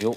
哟。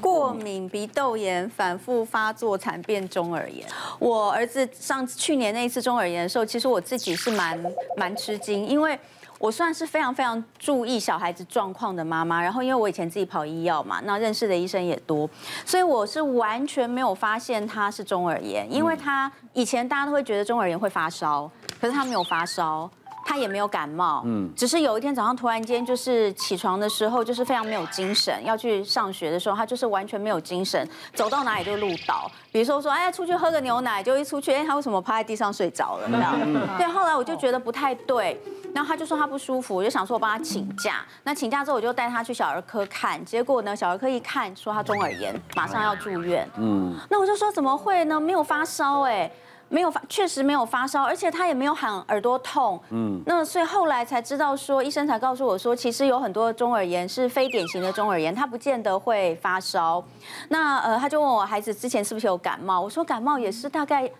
过敏、鼻窦炎反复发作，惨变中耳炎。我儿子上去年那一次中耳炎的时候，其实我自己是蛮蛮吃惊，因为我算是非常非常注意小孩子状况的妈妈。然后因为我以前自己跑医药嘛，那认识的医生也多，所以我是完全没有发现他是中耳炎，因为他以前大家都会觉得中耳炎会发烧，可是他没有发烧。他也没有感冒，嗯，只是有一天早上突然间就是起床的时候就是非常没有精神，要去上学的时候他就是完全没有精神，走到哪里就路倒。比如说说哎，出去喝个牛奶，就一出去哎，他为什么趴在地上睡着了？这样，对。后来我就觉得不太对，然后他就说他不舒服，我就想说我帮他请假。那请假之后我就带他去小儿科看，结果呢小儿科一看说他中耳炎，马上要住院。嗯，那我就说怎么会呢？没有发烧哎。没有发，确实没有发烧，而且他也没有喊耳朵痛。嗯，那所以后来才知道说，医生才告诉我说，其实有很多中耳炎是非典型的中耳炎，他不见得会发烧。那呃，他就问我孩子之前是不是有感冒，我说感冒也是大概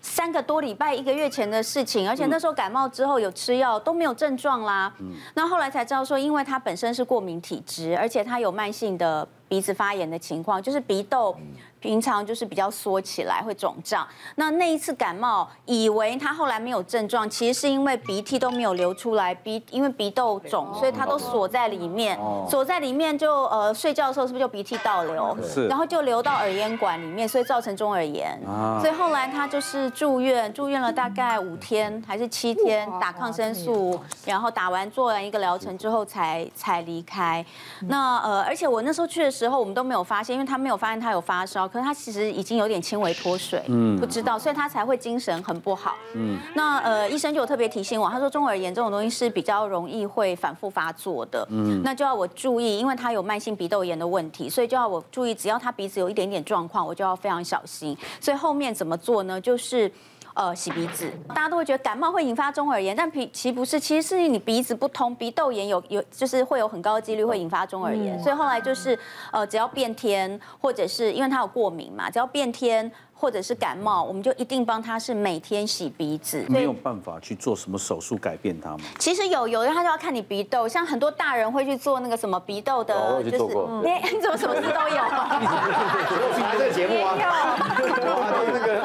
三个多礼拜、一个月前的事情，而且那时候感冒之后有吃药都没有症状啦。嗯，那后来才知道说，因为他本身是过敏体质，而且他有慢性的鼻子发炎的情况，就是鼻窦。平常就是比较缩起来会肿胀，那那一次感冒，以为他后来没有症状，其实是因为鼻涕都没有流出来，鼻因为鼻窦肿，所以他都锁在里面，锁在里面就呃睡觉的时候是不是就鼻涕倒流，是，然后就流到耳咽管里面，所以造成中耳炎，所以后来他就是住院，住院了大概五天还是七天，打抗生素，然后打完做完一个疗程之后才才离开，那呃而且我那时候去的时候我们都没有发现，因为他没有发现他有发烧。可是他其实已经有点轻微脱水，嗯，不知道，所以他才会精神很不好，嗯。那呃，医生就有特别提醒我，他说中耳炎这种东西是比较容易会反复发作的，嗯，那就要我注意，因为他有慢性鼻窦炎的问题，所以就要我注意，只要他鼻子有一点点状况，我就要非常小心。所以后面怎么做呢？就是。呃，洗鼻子，大家都会觉得感冒会引发中耳炎，但其其实不是，其实是你鼻子不通，鼻窦炎有有就是会有很高的几率会引发中耳炎，所以后来就是呃，只要变天或者是因为他有过敏嘛，只要变天或者是感冒，我们就一定帮他是每天洗鼻子。没有办法去做什么手术改变他吗？其实有，有的他就要看你鼻窦，像很多大人会去做那个什么鼻窦的，就是你怎么什么事都有？我听这个节目啊，那个。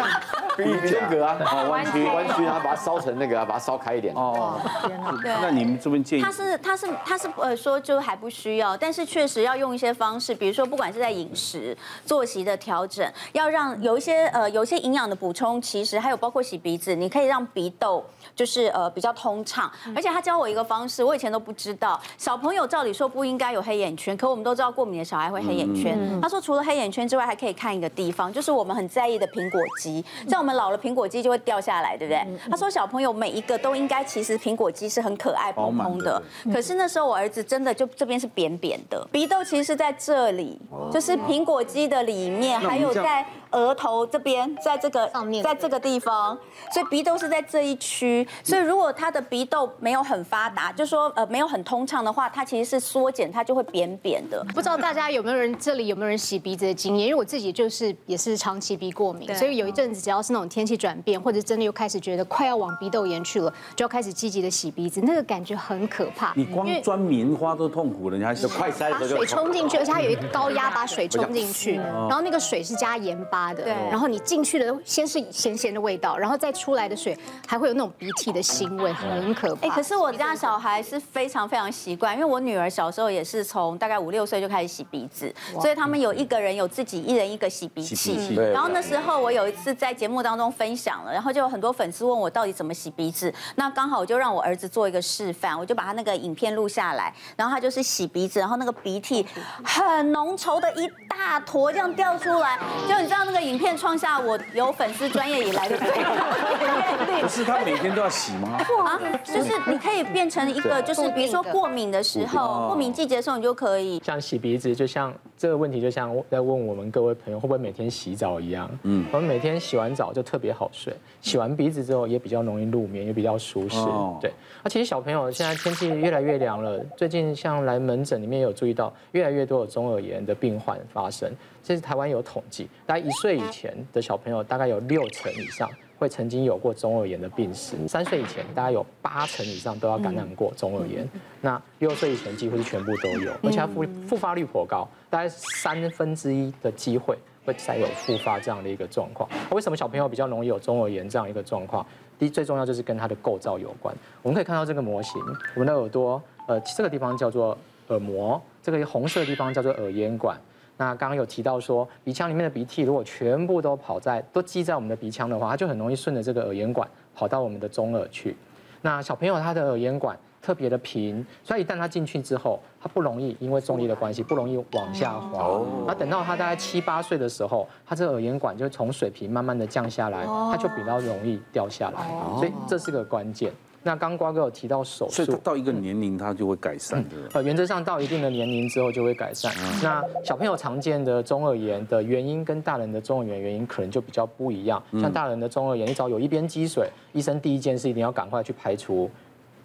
间隔啊，弯曲弯曲，然后把它烧成那个，把它烧开一点。哦，天哪！那你们这边建议？他是他是他是呃说就还不需要，但是确实要用一些方式，比如说不管是在饮食、作息的调整，要让有一些呃有一些营养的补充，其实还有包括洗鼻子，你可以让鼻窦就是呃比较通畅。而且他教我一个方式，我以前都不知道，小朋友照理说不应该有黑眼圈，可我们都知道过敏的小孩会黑眼圈。他说除了黑眼圈之外，还可以看一个地方，就是我们很在意的苹果肌，在我们。我们老了，苹果肌就会掉下来，对不对？他说小朋友每一个都应该，其实苹果肌是很可爱、蓬蓬的。可是那时候我儿子真的就这边是扁扁的，鼻窦其实是在这里，就是苹果肌的里面，还有在。额头这边，在这个上面，在这个地方，所以鼻窦是在这一区。所以如果他的鼻窦没有很发达，就说呃没有很通畅的话，它其实是缩减，它就会扁扁的。不知道大家有没有人这里有没有人洗鼻子的经验？因为我自己就是也是长期鼻过敏，所以有一阵子只要是那种天气转变，或者真的又开始觉得快要往鼻窦炎去了，就要开始积极的洗鼻子，那个感觉很可怕。你光钻棉花都痛苦了，你还是快塞把水冲进去，而且它有一个高压把水冲进去，然后那个水是加盐巴。的，对，然后你进去的先是咸咸的味道，然后再出来的水还会有那种鼻涕的腥味，很可怕。哎，可是我家小孩是非常非常习惯，因为我女儿小时候也是从大概五六岁就开始洗鼻子，所以他们有一个人有自己一人一个洗鼻器。然后那时候我有一次在节目当中分享了，然后就有很多粉丝问我到底怎么洗鼻子，那刚好我就让我儿子做一个示范，我就把他那个影片录下来，然后他就是洗鼻子，然后那个鼻涕很浓稠的一大坨这样掉出来，就你知道。那个影片创下我有粉丝专业以来的最高纪录。不是他每天都要洗吗？啊，就是你可以变成一个，就是比如说过敏的时候，过敏季节的时候，你就可以。像洗鼻子，就像这个问题，就像在问我们各位朋友会不会每天洗澡一样。嗯，我们每天洗完澡就特别好睡，洗完鼻子之后也比较容易入眠，也比较舒适。对。那其实小朋友现在天气越来越凉了，最近像来门诊里面有注意到，越来越多有中耳炎的病患发生。这是台湾有统计，大概一岁以前的小朋友，大概有六成以上会曾经有过中耳炎的病史。三岁以前，大概有八成以上都要感染过中耳炎。那六岁以前几乎是全部都有，而且它复复发率颇高，大概三分之一的机会会再有复发这样的一个状况。为什么小朋友比较容易有中耳炎这样一个状况？第一，最重要就是跟它的构造有关。我们可以看到这个模型，我们的耳朵，呃，这个地方叫做耳膜，这个红色的地方叫做耳咽管。那刚刚有提到说，鼻腔里面的鼻涕如果全部都跑在都积在我们的鼻腔的话，它就很容易顺着这个耳咽管跑到我们的中耳去。那小朋友他的耳咽管特别的平，所以一旦他进去之后，他不容易因为重力的关系不容易往下滑。那等到他大概七八岁的时候，他这个耳咽管就从水平慢慢的降下来，他就比较容易掉下来。所以这是个关键。那刚瓜哥有提到手术，所以到一个年龄他就会改善的。呃，原则上到一定的年龄之后就会改善。那小朋友常见的中耳炎的原因跟大人的中耳炎原因可能就比较不一样。像大人的中耳炎，你只要有一边积水，医生第一件事一定要赶快去排除。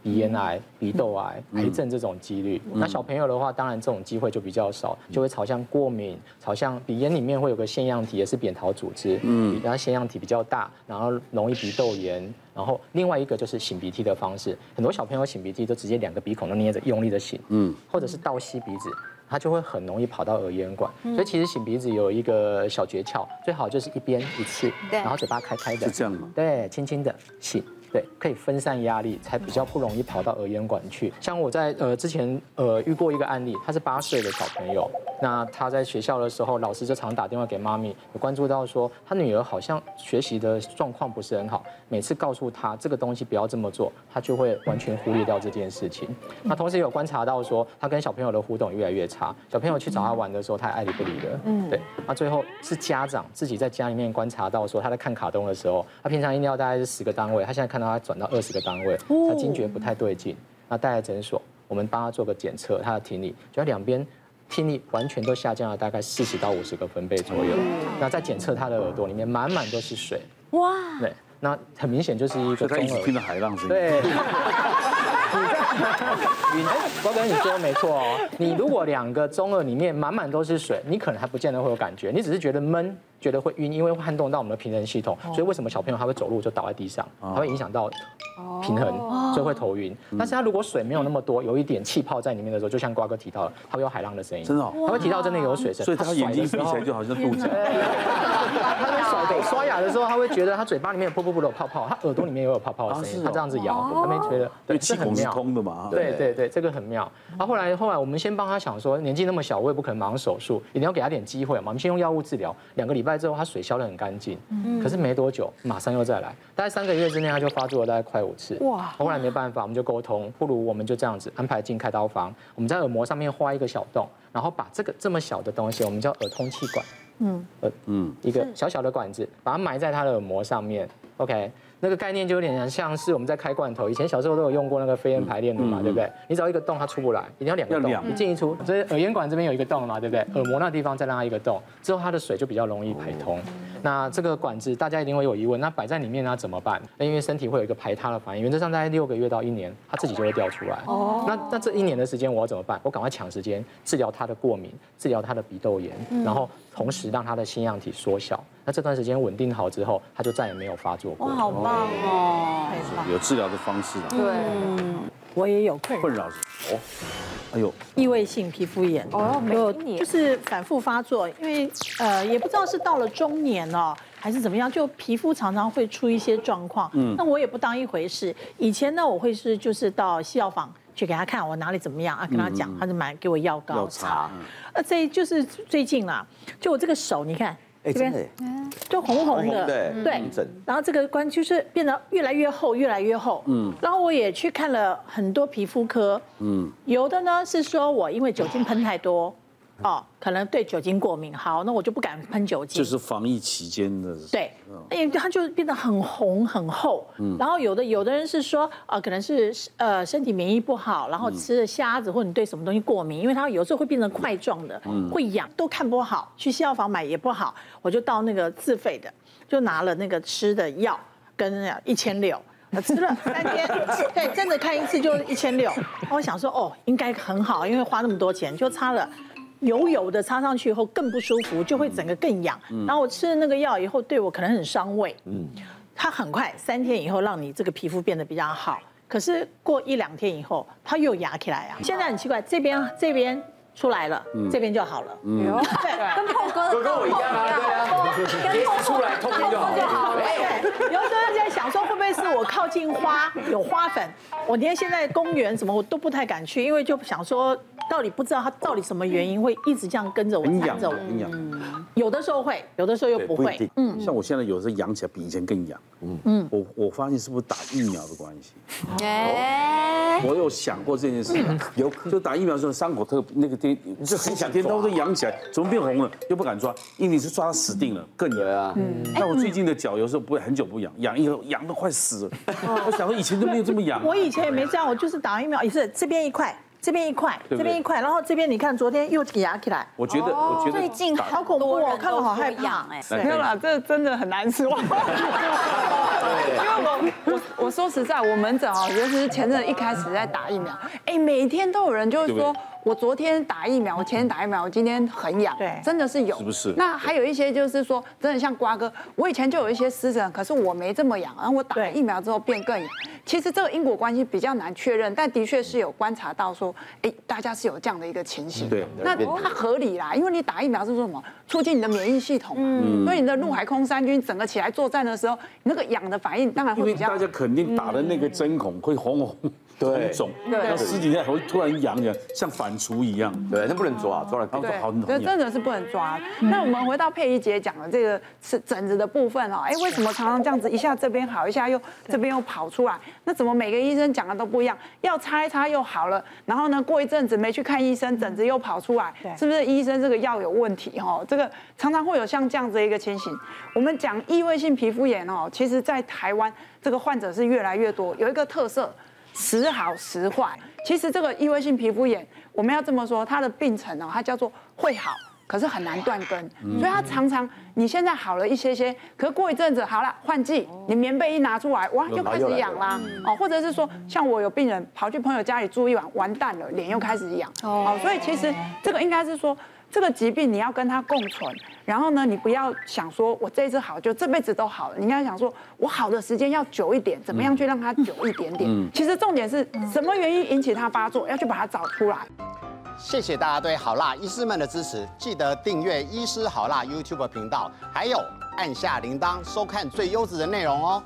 鼻咽癌、鼻窦癌、癌症这种几率，那小朋友的话，当然这种机会就比较少，就会朝向过敏，朝向鼻咽里面会有个腺样体，也是扁桃组织，嗯，然后腺样体比较大，然后容易鼻窦炎，然后另外一个就是擤鼻涕的方式，很多小朋友擤鼻涕都直接两个鼻孔都捏着用力的擤，嗯，或者是倒吸鼻子，它就会很容易跑到耳咽管，所以其实擤鼻子有一个小诀窍，最好就是一边一次，然后嘴巴开开的，是这样吗？对，轻轻的擤。对，可以分散压力，才比较不容易跑到耳咽管去。像我在呃之前呃遇过一个案例，他是八岁的小朋友，那他在学校的时候，老师就常打电话给妈咪，有关注到说他女儿好像学习的状况不是很好，每次告诉他这个东西不要这么做，他就会完全忽略掉这件事情。那同时有观察到说他跟小朋友的互动越来越差，小朋友去找他玩的时候，他爱理不理的。嗯，对。那最后是家长自己在家里面观察到说他在看卡通的时候，他平常一定要大概是十个单位，他现在看。让他转到二十个单位，他惊觉不太对劲，那带来诊所，我们帮他做个检测，他的听力，就两边听力完全都下降了大概四十到五十个分贝左右。那在检测他的耳朵里面满满都是水，哇，对，那很明显就是一个中耳，听到海浪声，对。你，我跟你说没错哦，你如果两个中二里面满满都是水，你可能还不见得会有感觉，你只是觉得闷。觉得会晕，因为会撼动到我们的平衡系统，所以为什么小朋友他会走路就倒在地上，他会影响到平衡，所以会头晕。但是他如果水没有那么多，有一点气泡在里面的时候，就像瓜哥提到的，他会有海浪的声音，真的，他会提到真的有水声，所以他眼睛闭起来就好像肚子。他在刷牙的时候，他会觉得他嘴巴里面有噗噗噗的泡泡，他耳朵里面也有泡泡的声音，他这样子摇，他没觉得，对，气孔是通的嘛，对对对，这个很妙。然后后来后来我们先帮他想说，年纪那么小，我也不可能马上手术，一定要给他点机会嘛，我们先用药物治疗，两个礼拜之后他水消得。很干净，可是没多久，马上又再来，大概三个月之内他就发作了，大概快五次。哇！后来没办法，我们就沟通，不如我们就这样子安排进开刀房，我们在耳膜上面画一个小洞，然后把这个这么小的东西，我们叫耳通气管，嗯，呃，嗯，一个小小的管子，把它埋在他的耳膜上面，OK。那个概念就有点像是我们在开罐头，以前小时候都有用过那个飞燕排列弩嘛，对不对？你只要一个洞，它出不来，一定要两个洞，一进一出。所以耳咽管这边有一个洞嘛，对不对？耳膜那地方再让它一个洞，之后它的水就比较容易排通。那这个管子大家一定会有疑问，那摆在里面那怎么办？那因为身体会有一个排它的反应，原则上大概六个月到一年，它自己就会掉出来。哦。那那这一年的时间我要怎么办？我赶快抢时间治疗它的过敏，治疗它的鼻窦炎，然后同时让它的腺样体缩小。那这段时间稳定好之后，它就再也没有发作过。哇，好棒哦！有治疗的方式啊。对，我也有困扰。困扰哦，哎呦，异位性皮肤炎哦，没有，就是反复发作，因为呃也不知道是到了中年哦，还是怎么样，就皮肤常常会出一些状况。嗯，那我也不当一回事。以前呢，我会是就是到西药房去给他看我哪里怎么样啊，跟他讲，他就买给我药膏擦。那这就是最近啦，就我这个手，你看。这边就红红的，对，然后这个关就是变得越来越厚，越来越厚。嗯，然后我也去看了很多皮肤科，嗯，有的呢是说我因为酒精喷太多。哦，可能对酒精过敏，好，那我就不敢喷酒精。就是防疫期间的。对，哎，它就变得很红很厚。嗯。然后有的有的人是说，呃，可能是呃身体免疫不好，然后吃了虾子或者你对什么东西过敏，因为它有时候会变成块状的，会痒，都看不好。去西药房买也不好，我就到那个自费的，就拿了那个吃的药，跟一千六，吃了三天，对，真的看一次就一千六。我想说，哦，应该很好，因为花那么多钱，就差了。油油的擦上去以后更不舒服，就会整个更痒。然后我吃了那个药以后，对我可能很伤胃。嗯，它很快三天以后让你这个皮肤变得比较好，可是过一两天以后它又痒起来啊。现在很奇怪，这边这边。出来了，这边就好了。嗯，对，跟破哥哥跟我一样啊，对啊，一出来通通就好了。对，有时候在想说，会不会是我靠近花有花粉？我连现在公园什么我都不太敢去，因为就想说，到底不知道它到底什么原因会一直这样跟着我，缠着我。有的时候会，有的时候又不会。嗯，像我现在有时候痒起来比以前更痒。嗯嗯，我我发现是不是打疫苗的关系？哎，我有想过这件事，有就打疫苗的时候伤口特那个。就很想天都都痒起来，怎么变红了？又不敢抓，因为你是抓它死定了，更痒啊。嗯。那我最近的脚有时候不会很久不痒，痒以后痒都快死了。我想说以前都没有这么痒。我以前也没这样，我就是打疫苗也是这边一块，这边一块，这边一块，然后这边你看昨天又痒起来。我觉得，我觉得最近好恐怖，我看了好害怕。哎没有啦，这真的很难受。因为我我我说实在，我门诊啊，尤其是前阵一开始在打疫苗，哎，每天都有人就是说。我昨天打疫苗，我前天打疫苗，我今天很痒，对，真的是有，是不是？那还有一些就是说，真的像瓜哥，我以前就有一些湿疹，可是我没这么痒，然后我打了疫苗之后变更痒。其实这个因果关系比较难确认，但的确是有观察到说，哎，大家是有这样的一个情形。对，那它合理啦，因为你打疫苗是说什么？促进你的免疫系统，嗯，所以你的陆海空三军整个起来作战的时候，那个痒的反应当然会比较。大家肯定打的那个针孔会红红。对，肿，那十几天还会突然痒痒，像反刍一样。对，那不能抓，抓了好好对，真的是不能抓。那我们回到佩仪姐讲的这个是疹子的部分哦，哎，为什么常常这样子一下这边好，一下又这边又跑出来？那怎么每个医生讲的都不一样？要擦一擦又好了，然后呢，过一阵子没去看医生，疹子又跑出来，是不是医生这个药有问题？哦，这个常常会有像这样子的一个情形。我们讲异位性皮肤炎哦，其实在台湾这个患者是越来越多，有一个特色。时好时坏，其实这个异位性皮肤炎，我们要这么说，它的病程哦，它叫做会好，可是很难断根，所以它常常你现在好了一些些，可是过一阵子好了，换季，你棉被一拿出来，哇，又开始痒啦，哦，或者是说，像我有病人跑去朋友家里住一晚，完蛋了，脸又开始痒，哦，所以其实这个应该是说。这个疾病你要跟它共存，然后呢，你不要想说我这一次好就这辈子都好了，你应该想说我好的时间要久一点，怎么样去让它久一点点？嗯，其实重点是什么原因引起它发作，要去把它找出来。谢谢大家对好辣医师们的支持，记得订阅医师好辣 YouTube 频道，还有按下铃铛收看最优质的内容哦。